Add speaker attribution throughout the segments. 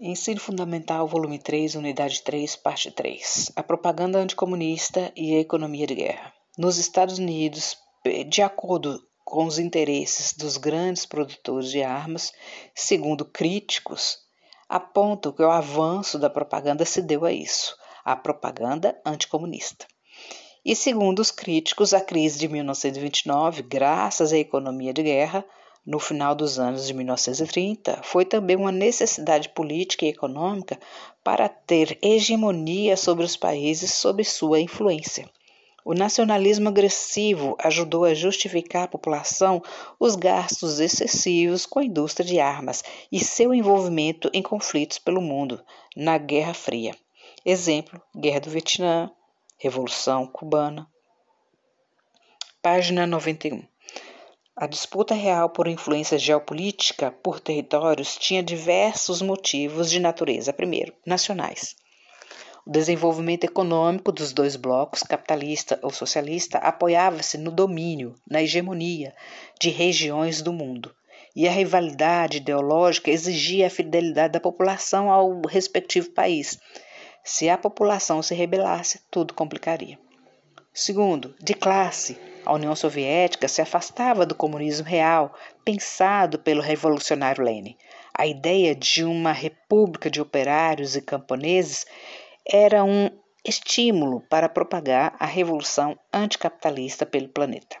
Speaker 1: Ensino Fundamental, volume 3, unidade 3, parte 3. A propaganda anticomunista e a economia de guerra. Nos Estados Unidos, de acordo com os interesses dos grandes produtores de armas, segundo críticos, apontam que o avanço da propaganda se deu a isso, a propaganda anticomunista. E segundo os críticos, a crise de 1929, graças à economia de guerra, no final dos anos de 1930, foi também uma necessidade política e econômica para ter hegemonia sobre os países sob sua influência. O nacionalismo agressivo ajudou a justificar à população os gastos excessivos com a indústria de armas e seu envolvimento em conflitos pelo mundo na Guerra Fria. Exemplo: Guerra do Vietnã, Revolução Cubana. Página 91. A disputa real por influência geopolítica por territórios tinha diversos motivos de natureza, primeiro, nacionais. O desenvolvimento econômico dos dois blocos, capitalista ou socialista, apoiava-se no domínio, na hegemonia de regiões do mundo. E a rivalidade ideológica exigia a fidelidade da população ao respectivo país. Se a população se rebelasse, tudo complicaria. Segundo, de classe. A União Soviética se afastava do comunismo real, pensado pelo revolucionário Lenin. A ideia de uma república de operários e camponeses era um estímulo para propagar a revolução anticapitalista pelo planeta.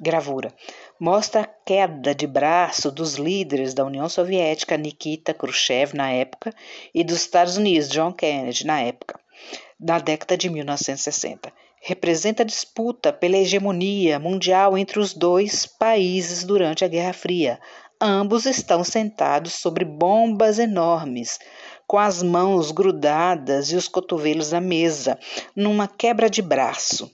Speaker 1: Gravura mostra a queda de braço dos líderes da União Soviética Nikita Khrushchev na época e dos Estados Unidos John Kennedy na época, na década de 1960 representa a disputa pela hegemonia mundial entre os dois países durante a Guerra Fria. Ambos estão sentados sobre bombas enormes, com as mãos grudadas e os cotovelos na mesa, numa quebra de braço.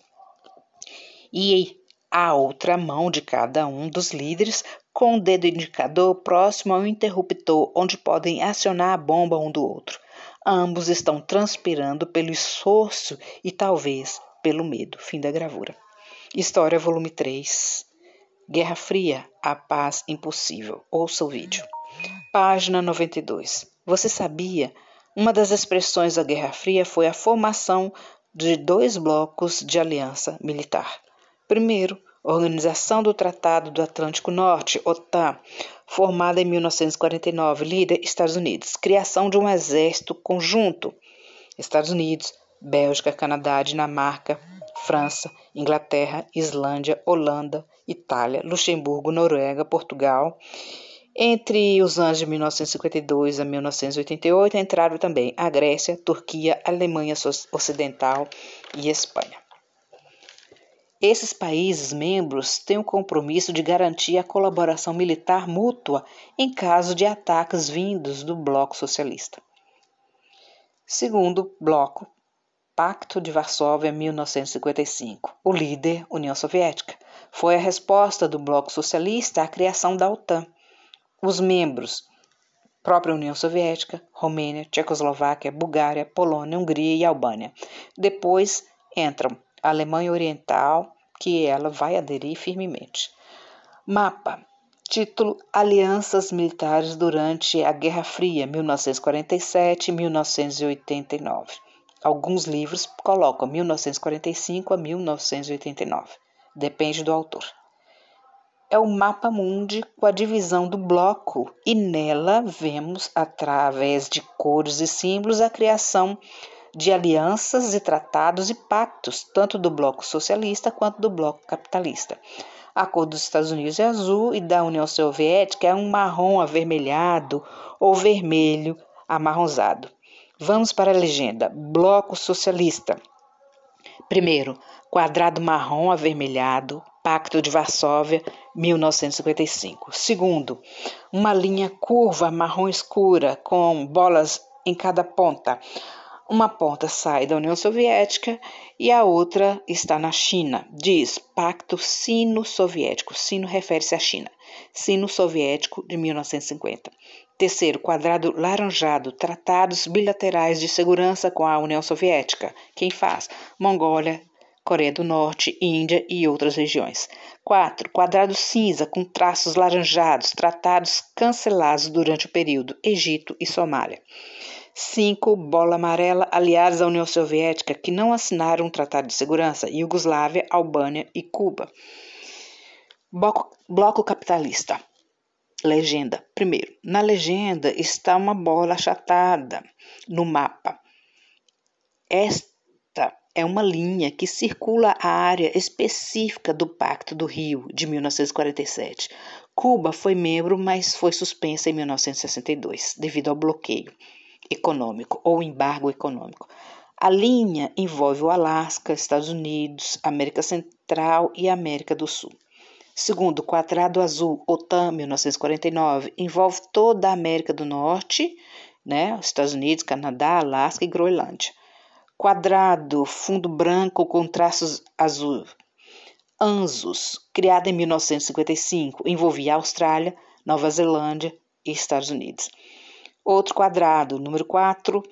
Speaker 1: E a outra mão de cada um dos líderes com o dedo indicador próximo ao interruptor, onde podem acionar a bomba um do outro. Ambos estão transpirando pelo esforço e talvez pelo medo. Fim da gravura. História, volume 3. Guerra Fria, a paz impossível. Ouça o vídeo. Página 92. Você sabia? Uma das expressões da Guerra Fria foi a formação de dois blocos de aliança militar. Primeiro, Organização do Tratado do Atlântico Norte, OTAN, formada em 1949, líder Estados Unidos. Criação de um exército conjunto. Estados Unidos, Bélgica, Canadá, Dinamarca, França, Inglaterra, Islândia, Holanda, Itália, Luxemburgo, Noruega, Portugal. Entre os anos de 1952 a 1988 entraram também a Grécia, Turquia, Alemanha Ocidental e Espanha. Esses países membros têm o compromisso de garantir a colaboração militar mútua em caso de ataques vindos do bloco socialista. Segundo bloco, Pacto de Varsóvia 1955. O líder, União Soviética, foi a resposta do Bloco Socialista à criação da OTAN. Os membros, própria União Soviética, Romênia, Tchecoslováquia, Bulgária, Polônia, Hungria e Albânia. Depois entram a Alemanha Oriental, que ela vai aderir firmemente. Mapa. Título: Alianças Militares durante a Guerra Fria, 1947-1989. Alguns livros colocam 1945 a 1989. Depende do autor. É o mapa mundi com a divisão do bloco e nela vemos, através de cores e símbolos, a criação de alianças e tratados e pactos, tanto do bloco socialista quanto do bloco capitalista. A cor dos Estados Unidos é azul e da União Soviética é um marrom avermelhado ou vermelho amarronzado. Vamos para a legenda. Bloco Socialista. Primeiro, quadrado marrom avermelhado, Pacto de Varsóvia, 1955. Segundo, uma linha curva marrom escura com bolas em cada ponta. Uma ponta sai da União Soviética e a outra está na China. Diz Pacto Sino-Soviético. Sino refere-se à China. Sino-Soviético de 1950. Terceiro, quadrado laranjado, tratados bilaterais de segurança com a União Soviética. Quem faz? Mongólia, Coreia do Norte, Índia e outras regiões. 4. Quadrado cinza com traços laranjados, tratados cancelados durante o período Egito e Somália. 5. Bola amarela, aliados à União Soviética que não assinaram um tratado de segurança, Iugoslávia, Albânia e Cuba. Bloco, bloco capitalista. Legenda. Primeiro, na legenda está uma bola achatada no mapa. Esta é uma linha que circula a área específica do Pacto do Rio de 1947. Cuba foi membro, mas foi suspensa em 1962 devido ao bloqueio econômico ou embargo econômico. A linha envolve o Alasca, Estados Unidos, América Central e América do Sul. Segundo, o quadrado azul, OTAN 1949, envolve toda a América do Norte, né, Estados Unidos, Canadá, Alasca e Groenlândia. Quadrado, fundo branco com traços azul. ANZUS, criada em 1955, envolvia Austrália, Nova Zelândia e Estados Unidos. Outro quadrado, número 4,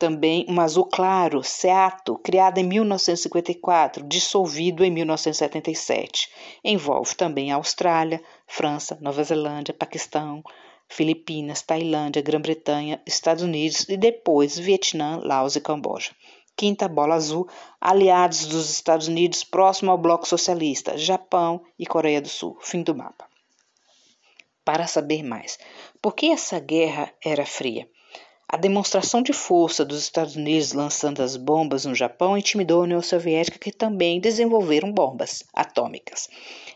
Speaker 1: também um azul claro, Seato, criado em 1954, dissolvido em 1977. Envolve também a Austrália, França, Nova Zelândia, Paquistão, Filipinas, Tailândia, Grã-Bretanha, Estados Unidos e depois Vietnã, Laos e Camboja. Quinta bola azul, aliados dos Estados Unidos próximo ao bloco socialista, Japão e Coreia do Sul. Fim do mapa. Para saber mais, por que essa guerra era fria? A demonstração de força dos Estados Unidos lançando as bombas no Japão intimidou a União Soviética, que também desenvolveram bombas atômicas,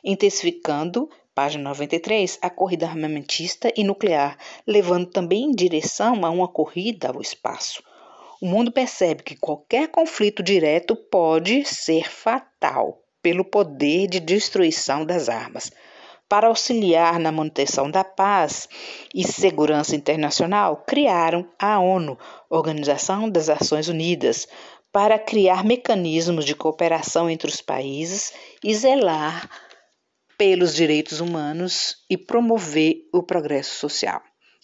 Speaker 1: intensificando, página 93, a corrida armamentista e nuclear, levando também em direção a uma corrida ao espaço. O mundo percebe que qualquer conflito direto pode ser fatal pelo poder de destruição das armas para auxiliar na manutenção da paz e segurança internacional, criaram a ONU, Organização das Nações Unidas, para criar mecanismos de cooperação entre os países e zelar pelos direitos humanos e promover o progresso social.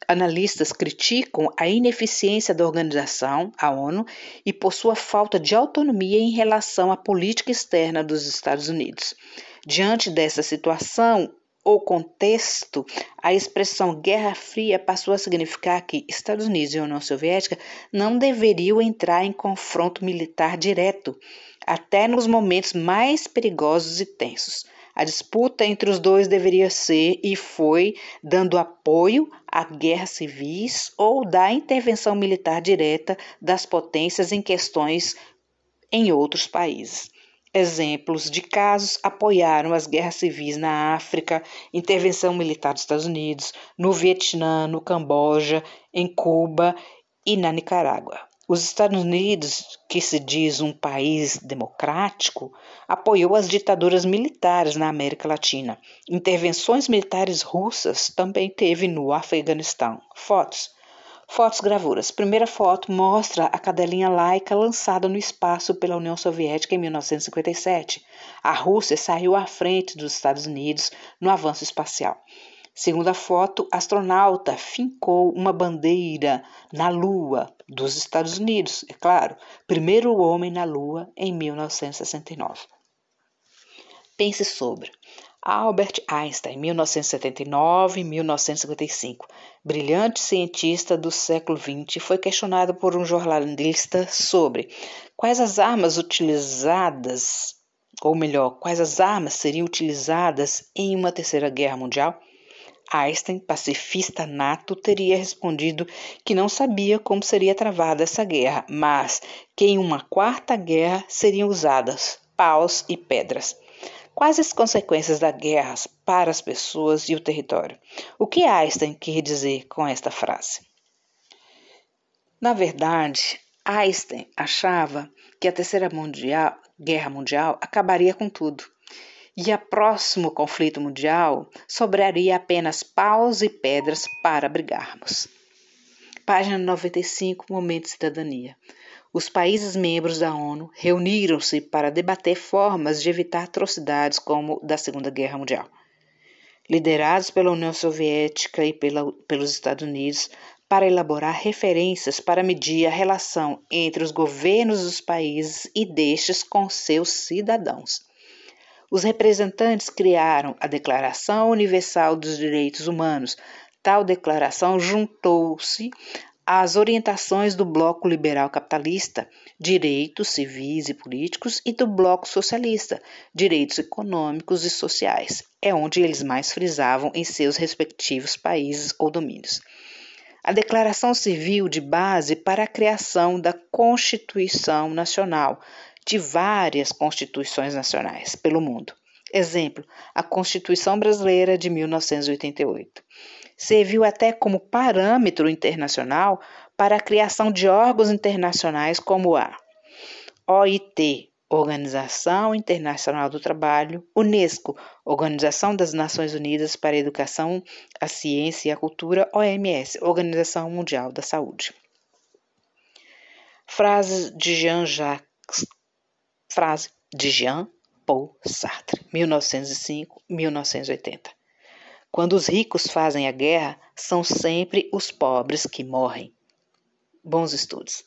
Speaker 1: Analistas criticam a ineficiência da organização, a ONU, e por sua falta de autonomia em relação à política externa dos Estados Unidos. Diante dessa situação, o contexto, a expressão Guerra Fria passou a significar que Estados Unidos e União Soviética não deveriam entrar em confronto militar direto, até nos momentos mais perigosos e tensos. A disputa entre os dois deveria ser e foi dando apoio a guerras civis ou da intervenção militar direta das potências em questões em outros países. Exemplos de casos apoiaram as guerras civis na África, intervenção militar dos Estados Unidos, no Vietnã, no Camboja, em Cuba e na Nicarágua. Os Estados Unidos, que se diz um país democrático, apoiou as ditaduras militares na América Latina. Intervenções militares russas também teve no Afeganistão. Fotos. Fotos gravuras. Primeira foto mostra a cadelinha laica lançada no espaço pela União Soviética em 1957. A Rússia saiu à frente dos Estados Unidos no avanço espacial. Segunda foto, astronauta fincou uma bandeira na Lua dos Estados Unidos, é claro, primeiro homem na Lua em 1969. Pense sobre Albert Einstein, 1979-1955, brilhante cientista do século XX, foi questionado por um jornalista sobre quais as armas utilizadas, ou melhor, quais as armas seriam utilizadas em uma terceira guerra mundial. Einstein, pacifista nato, teria respondido que não sabia como seria travada essa guerra, mas que em uma quarta guerra seriam usadas paus e pedras. Quais as consequências da guerra para as pessoas e o território? O que Einstein quer dizer com esta frase? Na verdade, Einstein achava que a Terceira mundial, Guerra Mundial acabaria com tudo. E a próximo conflito mundial sobraria apenas paus e pedras para brigarmos. Página 95, Momento de Cidadania. Os países membros da ONU reuniram-se para debater formas de evitar atrocidades como da Segunda Guerra Mundial. Liderados pela União Soviética e pela, pelos Estados Unidos, para elaborar referências para medir a relação entre os governos dos países e destes com seus cidadãos. Os representantes criaram a Declaração Universal dos Direitos Humanos. Tal declaração juntou-se às orientações do Bloco Liberal Capitalista, Direitos Civis e Políticos, e do Bloco Socialista, Direitos Econômicos e Sociais. É onde eles mais frisavam em seus respectivos países ou domínios a Declaração Civil de base para a criação da Constituição Nacional, de várias constituições nacionais pelo mundo. Exemplo, a Constituição Brasileira de 1988. Serviu até como parâmetro internacional para a criação de órgãos internacionais como a OIT, Organização Internacional do Trabalho, Unesco, Organização das Nações Unidas para a Educação, a Ciência e a Cultura, OMS, Organização Mundial da Saúde. Frase de Jean-Jacques, frase de Jean Paul Sartre, 1905-1980. Quando os ricos fazem a guerra, são sempre os pobres que morrem. Bons estudos.